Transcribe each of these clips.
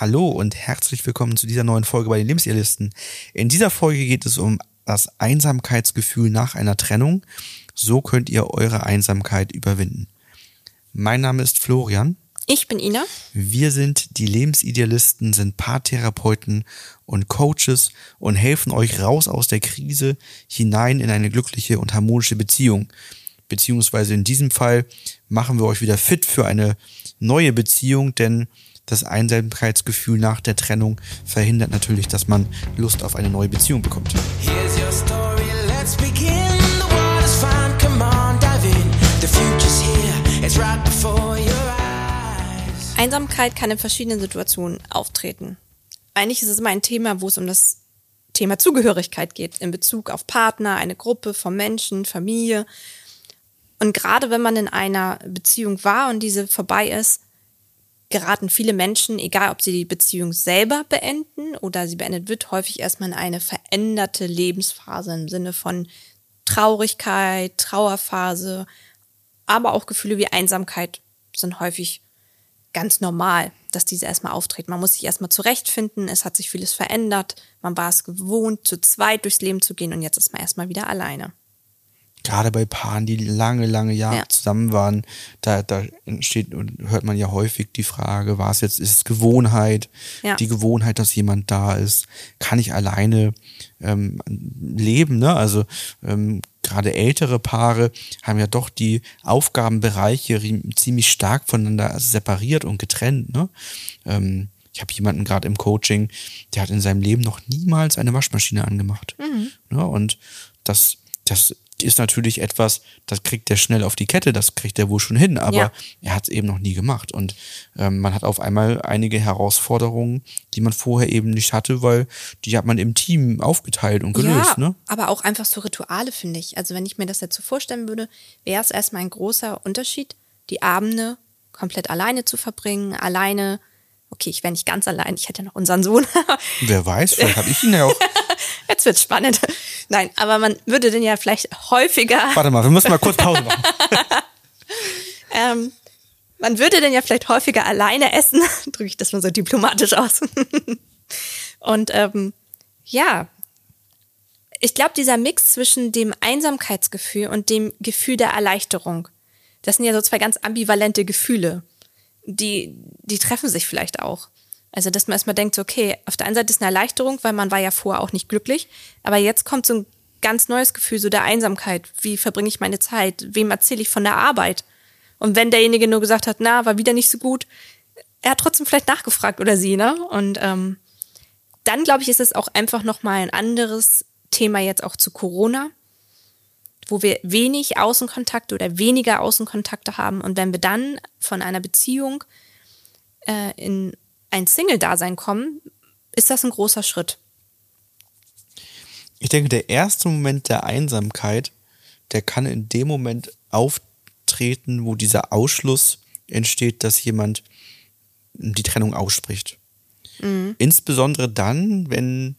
Hallo und herzlich willkommen zu dieser neuen Folge bei den Lebensidealisten. In dieser Folge geht es um das Einsamkeitsgefühl nach einer Trennung. So könnt ihr eure Einsamkeit überwinden. Mein Name ist Florian. Ich bin Ina. Wir sind die Lebensidealisten, sind Paartherapeuten und Coaches und helfen euch raus aus der Krise hinein in eine glückliche und harmonische Beziehung. Beziehungsweise in diesem Fall machen wir euch wieder fit für eine neue Beziehung, denn das Einsamkeitsgefühl nach der Trennung verhindert natürlich, dass man Lust auf eine neue Beziehung bekommt. Here's your story, let's begin. The water's fine, come on, dive in. The future's here, it's right before your eyes. Einsamkeit kann in verschiedenen Situationen auftreten. Eigentlich ist es immer ein Thema, wo es um das Thema Zugehörigkeit geht, in Bezug auf Partner, eine Gruppe von Menschen, Familie. Und gerade wenn man in einer Beziehung war und diese vorbei ist, geraten viele Menschen, egal ob sie die Beziehung selber beenden oder sie beendet wird, häufig erstmal in eine veränderte Lebensphase im Sinne von Traurigkeit, Trauerphase, aber auch Gefühle wie Einsamkeit sind häufig ganz normal, dass diese erstmal auftreten. Man muss sich erstmal zurechtfinden, es hat sich vieles verändert, man war es gewohnt, zu zweit durchs Leben zu gehen und jetzt ist man erstmal wieder alleine gerade bei Paaren, die lange, lange Jahre ja. zusammen waren, da, da entsteht und hört man ja häufig die Frage, war es jetzt, ist es Gewohnheit, ja. die Gewohnheit, dass jemand da ist, kann ich alleine ähm, leben, ne? Also ähm, gerade ältere Paare haben ja doch die Aufgabenbereiche ziemlich stark voneinander separiert und getrennt, ne? Ähm, ich habe jemanden gerade im Coaching, der hat in seinem Leben noch niemals eine Waschmaschine angemacht. Mhm. Ne? Und das, das ist natürlich etwas, das kriegt er schnell auf die Kette, das kriegt er wohl schon hin, aber ja. er hat es eben noch nie gemacht. Und ähm, man hat auf einmal einige Herausforderungen, die man vorher eben nicht hatte, weil die hat man im Team aufgeteilt und gelöst. Ja, ne? aber auch einfach so Rituale, finde ich. Also wenn ich mir das jetzt so vorstellen würde, wäre es erstmal ein großer Unterschied, die Abende komplett alleine zu verbringen, alleine Okay, ich wäre nicht ganz allein, ich hätte ja noch unseren Sohn. Wer weiß, vielleicht habe ich ihn ja auch. Jetzt wird's spannend. Nein, aber man würde den ja vielleicht häufiger. Warte mal, wir müssen mal kurz Pause machen. ähm, man würde den ja vielleicht häufiger alleine essen. Drücke ich das mal so diplomatisch aus. Und ähm, ja, ich glaube, dieser Mix zwischen dem Einsamkeitsgefühl und dem Gefühl der Erleichterung, das sind ja so zwei ganz ambivalente Gefühle die, die treffen sich vielleicht auch. Also, dass man erstmal denkt, okay, auf der einen Seite ist eine Erleichterung, weil man war ja vorher auch nicht glücklich, aber jetzt kommt so ein ganz neues Gefühl, so der Einsamkeit. Wie verbringe ich meine Zeit? Wem erzähle ich von der Arbeit? Und wenn derjenige nur gesagt hat, na, war wieder nicht so gut, er hat trotzdem vielleicht nachgefragt oder sie, ne? Und ähm, dann, glaube ich, ist es auch einfach nochmal ein anderes Thema jetzt auch zu Corona wo wir wenig Außenkontakte oder weniger Außenkontakte haben. Und wenn wir dann von einer Beziehung äh, in ein Single-Dasein kommen, ist das ein großer Schritt. Ich denke, der erste Moment der Einsamkeit, der kann in dem Moment auftreten, wo dieser Ausschluss entsteht, dass jemand die Trennung ausspricht. Mhm. Insbesondere dann, wenn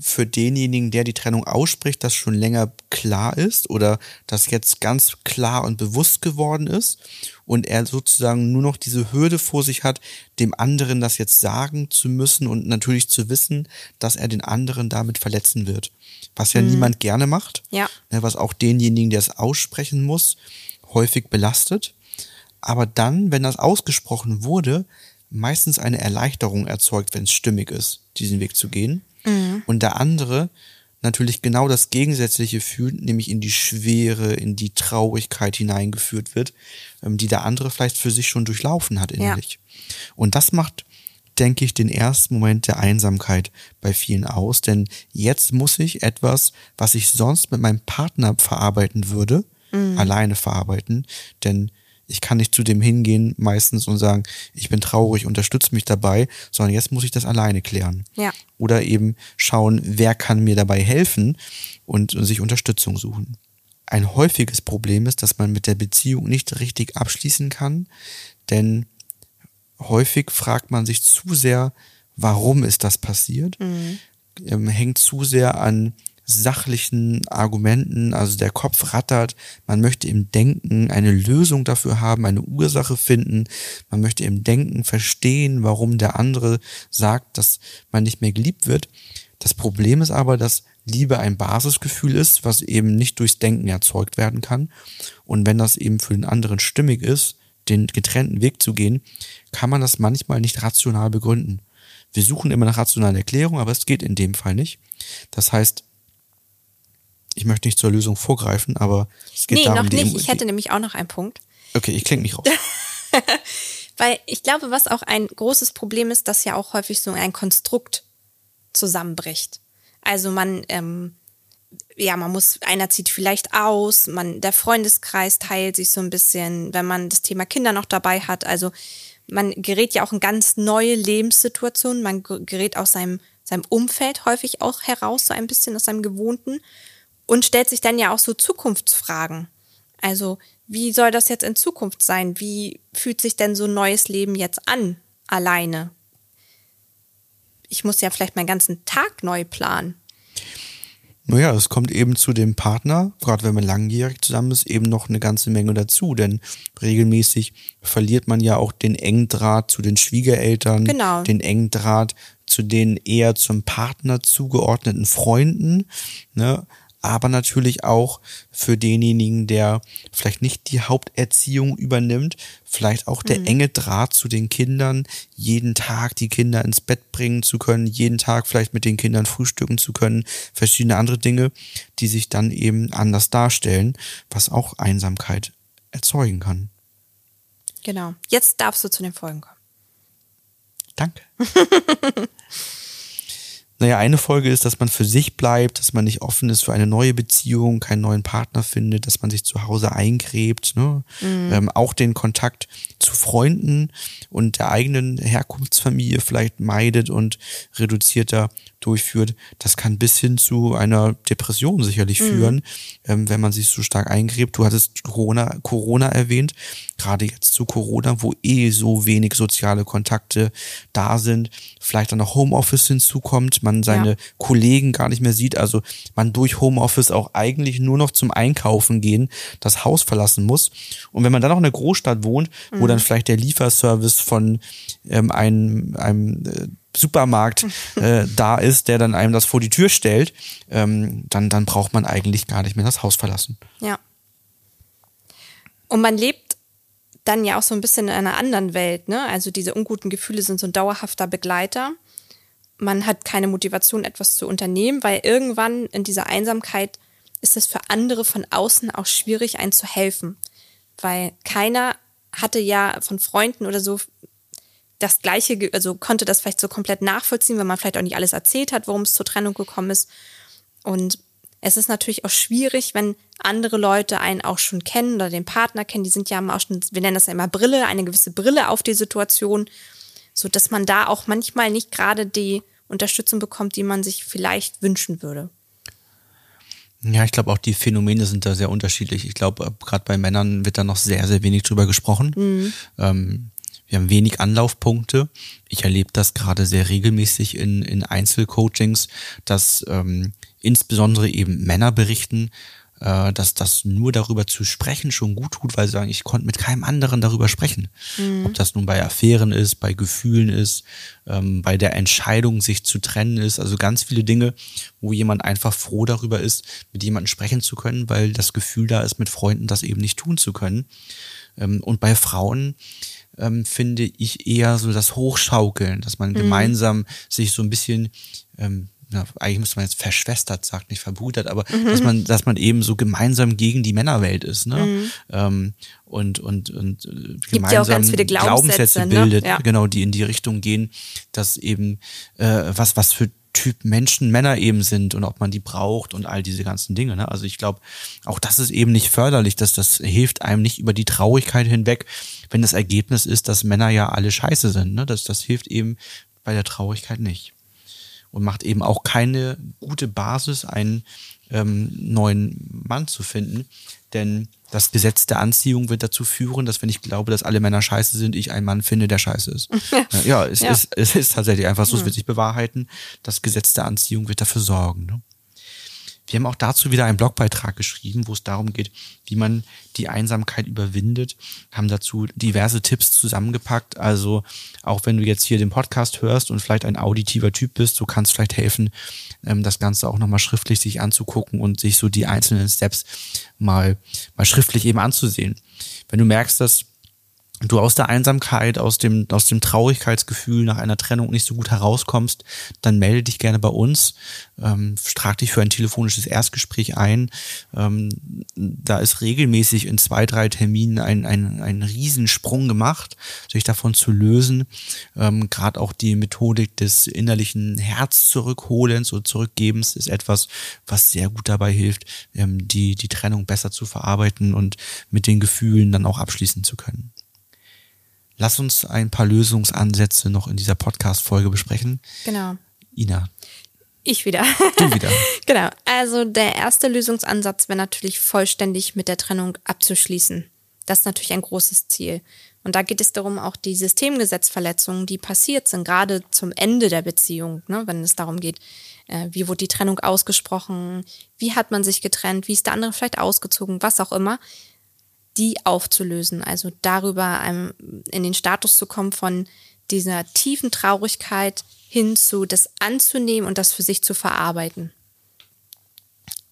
für denjenigen, der die Trennung ausspricht, das schon länger klar ist oder das jetzt ganz klar und bewusst geworden ist und er sozusagen nur noch diese Hürde vor sich hat, dem anderen das jetzt sagen zu müssen und natürlich zu wissen, dass er den anderen damit verletzen wird. Was ja mhm. niemand gerne macht, ja. Ne, was auch denjenigen, der es aussprechen muss, häufig belastet. Aber dann, wenn das ausgesprochen wurde, meistens eine Erleichterung erzeugt, wenn es stimmig ist, diesen Weg zu gehen. Mhm. Und der andere natürlich genau das Gegensätzliche fühlt, nämlich in die Schwere, in die Traurigkeit hineingeführt wird, ähm, die der andere vielleicht für sich schon durchlaufen hat innerlich. Ja. Und das macht, denke ich, den ersten Moment der Einsamkeit bei vielen aus, denn jetzt muss ich etwas, was ich sonst mit meinem Partner verarbeiten würde, mhm. alleine verarbeiten, denn ich kann nicht zu dem hingehen meistens und sagen, ich bin traurig, unterstütze mich dabei, sondern jetzt muss ich das alleine klären. Ja. Oder eben schauen, wer kann mir dabei helfen und, und sich Unterstützung suchen. Ein häufiges Problem ist, dass man mit der Beziehung nicht richtig abschließen kann, denn häufig fragt man sich zu sehr, warum ist das passiert, mhm. ähm, hängt zu sehr an sachlichen Argumenten, also der Kopf rattert, man möchte im Denken eine Lösung dafür haben, eine Ursache finden, man möchte im Denken verstehen, warum der andere sagt, dass man nicht mehr geliebt wird. Das Problem ist aber, dass Liebe ein Basisgefühl ist, was eben nicht durchs Denken erzeugt werden kann. Und wenn das eben für den anderen stimmig ist, den getrennten Weg zu gehen, kann man das manchmal nicht rational begründen. Wir suchen immer nach rationalen Erklärungen, aber es geht in dem Fall nicht. Das heißt, ich möchte nicht zur Lösung vorgreifen, aber es geht nee, darum, noch nicht. ich hätte nämlich auch noch einen Punkt. Okay, ich klinge mich raus. Weil ich glaube, was auch ein großes Problem ist, dass ja auch häufig so ein Konstrukt zusammenbricht. Also man, ähm, ja, man muss, einer zieht vielleicht aus, man, der Freundeskreis teilt sich so ein bisschen, wenn man das Thema Kinder noch dabei hat. Also man gerät ja auch in ganz neue Lebenssituationen, man gerät aus seinem, seinem Umfeld häufig auch heraus, so ein bisschen aus seinem Gewohnten und stellt sich dann ja auch so Zukunftsfragen. Also, wie soll das jetzt in Zukunft sein? Wie fühlt sich denn so ein neues Leben jetzt an, alleine? Ich muss ja vielleicht meinen ganzen Tag neu planen. Naja, es kommt eben zu dem Partner, gerade wenn man langjährig zusammen ist, eben noch eine ganze Menge dazu, denn regelmäßig verliert man ja auch den engen Draht zu den Schwiegereltern, genau. den engen Draht zu den eher zum Partner zugeordneten Freunden. Ne? Aber natürlich auch für denjenigen, der vielleicht nicht die Haupterziehung übernimmt, vielleicht auch der mhm. enge Draht zu den Kindern, jeden Tag die Kinder ins Bett bringen zu können, jeden Tag vielleicht mit den Kindern frühstücken zu können, verschiedene andere Dinge, die sich dann eben anders darstellen, was auch Einsamkeit erzeugen kann. Genau. Jetzt darfst du zu den Folgen kommen. Danke. Naja, eine Folge ist, dass man für sich bleibt, dass man nicht offen ist für eine neue Beziehung, keinen neuen Partner findet, dass man sich zu Hause eingräbt, ne? Mhm. Ähm, auch den Kontakt zu Freunden und der eigenen Herkunftsfamilie vielleicht meidet und reduzierter durchführt. Das kann bis hin zu einer Depression sicherlich mhm. führen, ähm, wenn man sich so stark eingräbt. Du hattest Corona, Corona erwähnt, gerade jetzt zu Corona, wo eh so wenig soziale Kontakte da sind, vielleicht dann noch Homeoffice hinzukommt, man seine ja. Kollegen gar nicht mehr sieht, also man durch Homeoffice auch eigentlich nur noch zum Einkaufen gehen, das Haus verlassen muss. Und wenn man dann noch in einer Großstadt wohnt, mhm. wo dann vielleicht der Lieferservice von ähm, einem, einem äh, Supermarkt äh, da ist, der dann einem das vor die Tür stellt, ähm, dann, dann braucht man eigentlich gar nicht mehr das Haus verlassen. Ja. Und man lebt dann ja auch so ein bisschen in einer anderen Welt, ne? Also diese unguten Gefühle sind so ein dauerhafter Begleiter. Man hat keine Motivation, etwas zu unternehmen, weil irgendwann in dieser Einsamkeit ist es für andere von außen auch schwierig, einen zu helfen. Weil keiner hatte ja von Freunden oder so das Gleiche, also konnte das vielleicht so komplett nachvollziehen, weil man vielleicht auch nicht alles erzählt hat, worum es zur Trennung gekommen ist. Und es ist natürlich auch schwierig, wenn andere Leute einen auch schon kennen oder den Partner kennen. Die sind ja auch schon, wir nennen das ja immer Brille, eine gewisse Brille auf die Situation, so dass man da auch manchmal nicht gerade die Unterstützung bekommt, die man sich vielleicht wünschen würde. Ja, ich glaube auch die Phänomene sind da sehr unterschiedlich. Ich glaube, gerade bei Männern wird da noch sehr, sehr wenig drüber gesprochen. Mhm. Ähm, wir haben wenig Anlaufpunkte. Ich erlebe das gerade sehr regelmäßig in, in Einzelcoachings, dass ähm, insbesondere eben Männer berichten, äh, dass das nur darüber zu sprechen schon gut tut, weil sie sagen, ich konnte mit keinem anderen darüber sprechen. Mhm. Ob das nun bei Affären ist, bei Gefühlen ist, ähm, bei der Entscheidung, sich zu trennen ist, also ganz viele Dinge, wo jemand einfach froh darüber ist, mit jemandem sprechen zu können, weil das Gefühl da ist, mit Freunden das eben nicht tun zu können. Ähm, und bei Frauen ähm, finde ich eher so das Hochschaukeln, dass man mhm. gemeinsam sich so ein bisschen ähm, na, eigentlich müsste man jetzt verschwestert sagt, nicht verbrüdert, aber mhm. dass man, dass man eben so gemeinsam gegen die Männerwelt ist, ne? Mhm. Ähm, und und und äh, gemeinsam ja Glaubenssätze, ne? bildet, ja. genau, die in die Richtung gehen, dass eben äh, was was für Typ Menschen Männer eben sind und ob man die braucht und all diese ganzen Dinge. Ne? Also ich glaube, auch das ist eben nicht förderlich, dass das hilft einem nicht über die Traurigkeit hinweg, wenn das Ergebnis ist, dass Männer ja alle scheiße sind. Ne? Das, das hilft eben bei der Traurigkeit nicht. Und macht eben auch keine gute Basis, einen ähm, neuen Mann zu finden. Denn das Gesetz der Anziehung wird dazu führen, dass wenn ich glaube, dass alle Männer scheiße sind, ich einen Mann finde, der scheiße ist. Ja, es, ja. Ist, es ist tatsächlich einfach so, es wird sich bewahrheiten. Das Gesetz der Anziehung wird dafür sorgen. Ne? Wir haben auch dazu wieder einen Blogbeitrag geschrieben, wo es darum geht, wie man die Einsamkeit überwindet, haben dazu diverse Tipps zusammengepackt. Also auch wenn du jetzt hier den Podcast hörst und vielleicht ein auditiver Typ bist, so kann es vielleicht helfen, ähm, das Ganze auch nochmal schriftlich sich anzugucken und sich so die einzelnen Steps mal, mal schriftlich eben anzusehen. Wenn du merkst, dass du aus der Einsamkeit, aus dem, aus dem Traurigkeitsgefühl nach einer Trennung nicht so gut herauskommst, dann melde dich gerne bei uns, ähm, trag dich für ein telefonisches Erstgespräch ein. Ähm, da ist regelmäßig in zwei, drei Terminen ein, ein, ein Riesensprung gemacht, sich davon zu lösen. Ähm, Gerade auch die Methodik des innerlichen Herz zurückholens und Zurückgebens ist etwas, was sehr gut dabei hilft, ähm, die, die Trennung besser zu verarbeiten und mit den Gefühlen dann auch abschließen zu können. Lass uns ein paar Lösungsansätze noch in dieser Podcast-Folge besprechen. Genau. Ina. Ich wieder. Du wieder. genau. Also der erste Lösungsansatz wäre natürlich vollständig mit der Trennung abzuschließen. Das ist natürlich ein großes Ziel. Und da geht es darum, auch die Systemgesetzverletzungen, die passiert sind, gerade zum Ende der Beziehung, ne, wenn es darum geht, äh, wie wurde die Trennung ausgesprochen, wie hat man sich getrennt, wie ist der andere vielleicht ausgezogen, was auch immer, die aufzulösen. Also darüber in den Status zu kommen von dieser tiefen Traurigkeit hin zu das anzunehmen und das für sich zu verarbeiten.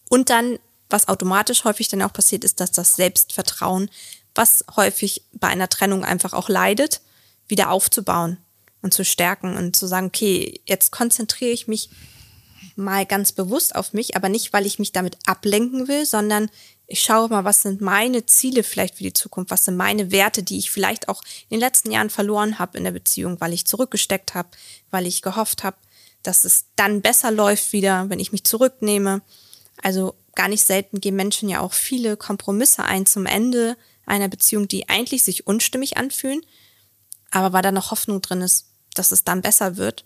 Und dann, was automatisch häufig dann auch passiert, ist, dass das Selbstvertrauen, was häufig bei einer Trennung einfach auch leidet, wieder aufzubauen und zu stärken und zu sagen, okay, jetzt konzentriere ich mich mal ganz bewusst auf mich, aber nicht, weil ich mich damit ablenken will, sondern ich schaue mal, was sind meine Ziele vielleicht für die Zukunft, was sind meine Werte, die ich vielleicht auch in den letzten Jahren verloren habe in der Beziehung, weil ich zurückgesteckt habe, weil ich gehofft habe, dass es dann besser läuft wieder, wenn ich mich zurücknehme. Also gar nicht selten gehen Menschen ja auch viele Kompromisse ein zum Ende einer Beziehung, die eigentlich sich unstimmig anfühlen, aber weil da noch Hoffnung drin ist, dass es dann besser wird.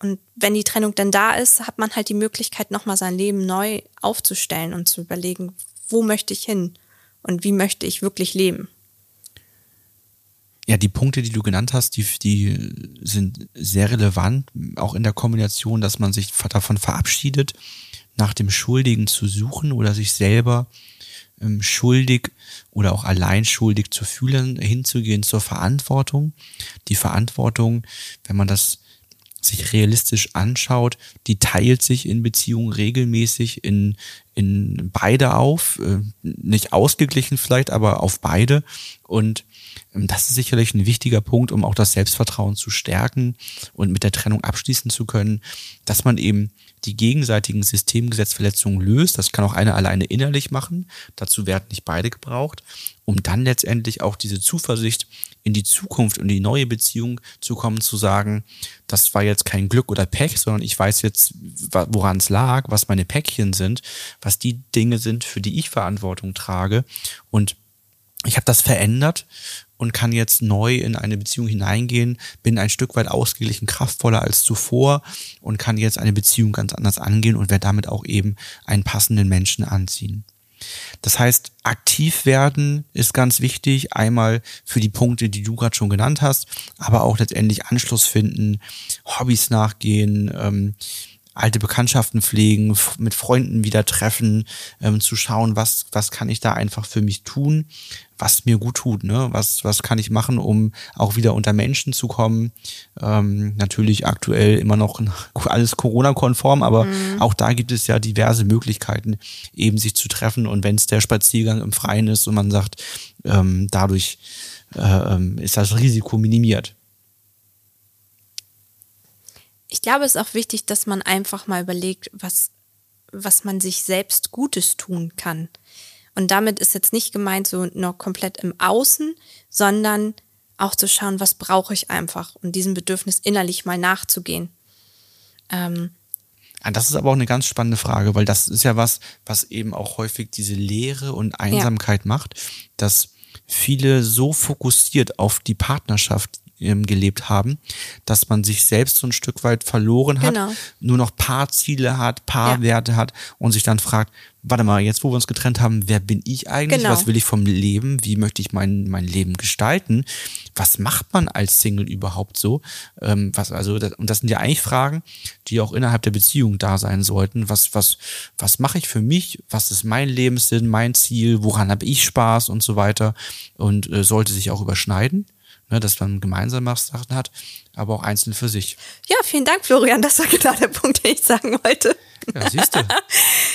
Und wenn die Trennung dann da ist, hat man halt die Möglichkeit, nochmal sein Leben neu aufzustellen und zu überlegen, wo möchte ich hin und wie möchte ich wirklich leben. Ja, die Punkte, die du genannt hast, die, die sind sehr relevant, auch in der Kombination, dass man sich davon verabschiedet, nach dem Schuldigen zu suchen oder sich selber ähm, schuldig oder auch allein schuldig zu fühlen, hinzugehen zur Verantwortung. Die Verantwortung, wenn man das sich realistisch anschaut, die teilt sich in Beziehungen regelmäßig in, in beide auf, äh, nicht ausgeglichen vielleicht, aber auf beide. Und ähm, das ist sicherlich ein wichtiger Punkt, um auch das Selbstvertrauen zu stärken und mit der Trennung abschließen zu können, dass man eben die gegenseitigen Systemgesetzverletzungen löst. Das kann auch einer alleine innerlich machen. Dazu werden nicht beide gebraucht, um dann letztendlich auch diese Zuversicht in die Zukunft und die neue Beziehung zu kommen, zu sagen, das war jetzt kein Glück oder Pech, sondern ich weiß jetzt, woran es lag, was meine Päckchen sind, was die Dinge sind, für die ich Verantwortung trage. Und ich habe das verändert und kann jetzt neu in eine Beziehung hineingehen, bin ein Stück weit ausgeglichen, kraftvoller als zuvor und kann jetzt eine Beziehung ganz anders angehen und werde damit auch eben einen passenden Menschen anziehen. Das heißt, aktiv werden ist ganz wichtig, einmal für die Punkte, die du gerade schon genannt hast, aber auch letztendlich Anschluss finden, Hobbys nachgehen, ähm, alte Bekanntschaften pflegen, mit Freunden wieder treffen, ähm, zu schauen, was, was kann ich da einfach für mich tun, was mir gut tut, ne? Was, was kann ich machen, um auch wieder unter Menschen zu kommen? Ähm, natürlich aktuell immer noch alles Corona-konform, aber mhm. auch da gibt es ja diverse Möglichkeiten, eben sich zu treffen. Und wenn es der Spaziergang im Freien ist und man sagt, ähm, dadurch äh, ähm, ist das Risiko minimiert. Ich glaube, es ist auch wichtig, dass man einfach mal überlegt, was, was man sich selbst Gutes tun kann. Und damit ist jetzt nicht gemeint so noch komplett im Außen, sondern auch zu schauen, was brauche ich einfach und diesem Bedürfnis innerlich mal nachzugehen. Ähm, ah, das ist aber auch eine ganz spannende Frage, weil das ist ja was, was eben auch häufig diese Leere und Einsamkeit ja. macht, dass viele so fokussiert auf die Partnerschaft gelebt haben, dass man sich selbst so ein Stück weit verloren hat, genau. nur noch paar Ziele hat, paar ja. Werte hat und sich dann fragt, warte mal, jetzt wo wir uns getrennt haben, wer bin ich eigentlich? Genau. Was will ich vom Leben? Wie möchte ich mein, mein Leben gestalten? Was macht man als Single überhaupt so? Ähm, was, also, das, und das sind ja eigentlich Fragen, die auch innerhalb der Beziehung da sein sollten. Was, was, was mache ich für mich? Was ist mein Lebenssinn, mein Ziel? Woran habe ich Spaß und so weiter? Und äh, sollte sich auch überschneiden ne, dass man gemeinsame Sachen hat, aber auch einzeln für sich. Ja, vielen Dank, Florian. Das war genau der Punkt, den ich sagen wollte. Ja, siehst du.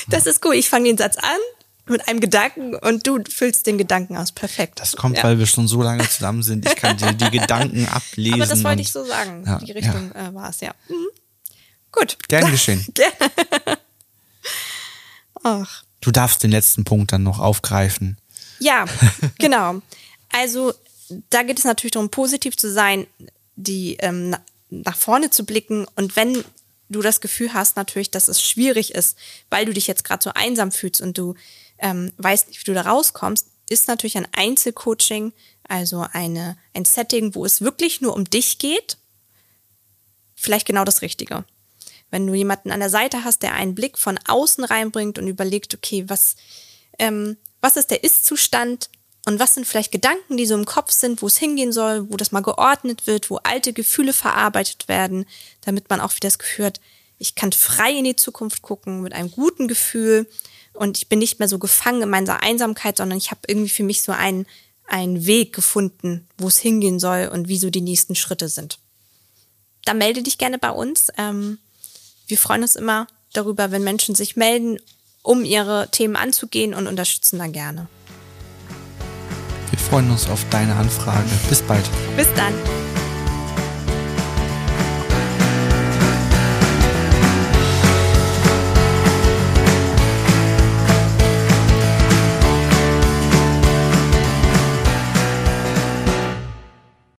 Das ist gut. Ich fange den Satz an mit einem Gedanken und du füllst den Gedanken aus. Perfekt. Das kommt, ja. weil wir schon so lange zusammen sind. Ich kann dir die Gedanken ablesen. Aber das wollte ich so sagen. Ja, die Richtung ja. äh, war es, ja. Mhm. Gut. Gern geschehen. Ach. Du darfst den letzten Punkt dann noch aufgreifen. Ja, genau. Also da geht es natürlich darum, positiv zu sein, die ähm, nach vorne zu blicken und wenn du das Gefühl hast natürlich, dass es schwierig ist, weil du dich jetzt gerade so einsam fühlst und du ähm, weißt nicht, wie du da rauskommst, ist natürlich ein Einzelcoaching, also eine, ein Setting, wo es wirklich nur um dich geht, vielleicht genau das Richtige. Wenn du jemanden an der Seite hast, der einen Blick von außen reinbringt und überlegt, okay, was, ähm, was ist der Ist-Zustand, und was sind vielleicht Gedanken, die so im Kopf sind, wo es hingehen soll, wo das mal geordnet wird, wo alte Gefühle verarbeitet werden, damit man auch wieder das Gefühl hat, ich kann frei in die Zukunft gucken mit einem guten Gefühl und ich bin nicht mehr so gefangen in meiner Einsamkeit, sondern ich habe irgendwie für mich so einen, einen Weg gefunden, wo es hingehen soll und wie so die nächsten Schritte sind. Da melde dich gerne bei uns. Ähm, wir freuen uns immer darüber, wenn Menschen sich melden, um ihre Themen anzugehen und unterstützen da gerne freuen uns auf deine Anfrage. Bis bald. Bis dann.